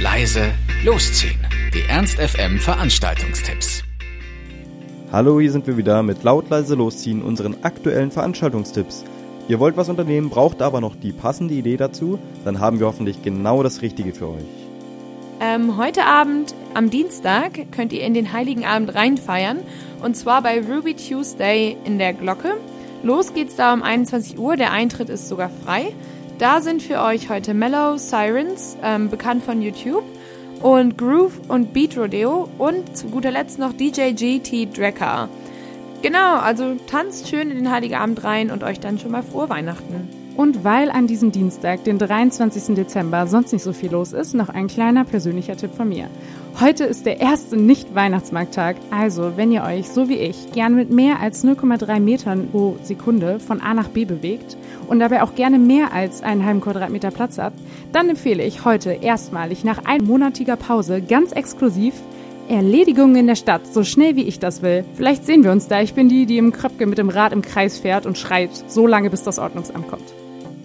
leise, losziehen. Die Ernst FM Veranstaltungstipps. Hallo, hier sind wir wieder mit laut leise losziehen unseren aktuellen Veranstaltungstipps. Ihr wollt was unternehmen, braucht aber noch die passende Idee dazu, dann haben wir hoffentlich genau das Richtige für euch. Ähm, heute Abend, am Dienstag, könnt ihr in den Heiligen Abend reinfeiern. Und zwar bei Ruby Tuesday in der Glocke. Los geht's da um 21 Uhr. Der Eintritt ist sogar frei. Da sind für euch heute Mellow Sirens, ähm, bekannt von YouTube, und Groove und Beat Rodeo und zu guter Letzt noch DJ GT Drecker. Genau, also tanzt schön in den Heiligen Abend rein und euch dann schon mal frohe Weihnachten. Und weil an diesem Dienstag, den 23. Dezember, sonst nicht so viel los ist, noch ein kleiner persönlicher Tipp von mir. Heute ist der erste Nicht-Weihnachtsmarkttag, also wenn ihr euch, so wie ich, gern mit mehr als 0,3 Metern pro Sekunde von A nach B bewegt und dabei auch gerne mehr als einen halben Quadratmeter Platz habt, dann empfehle ich heute erstmalig nach einmonatiger Pause ganz exklusiv Erledigungen in der Stadt, so schnell wie ich das will. Vielleicht sehen wir uns da. Ich bin die, die im Kröpke mit dem Rad im Kreis fährt und schreit, so lange bis das Ordnungsamt kommt.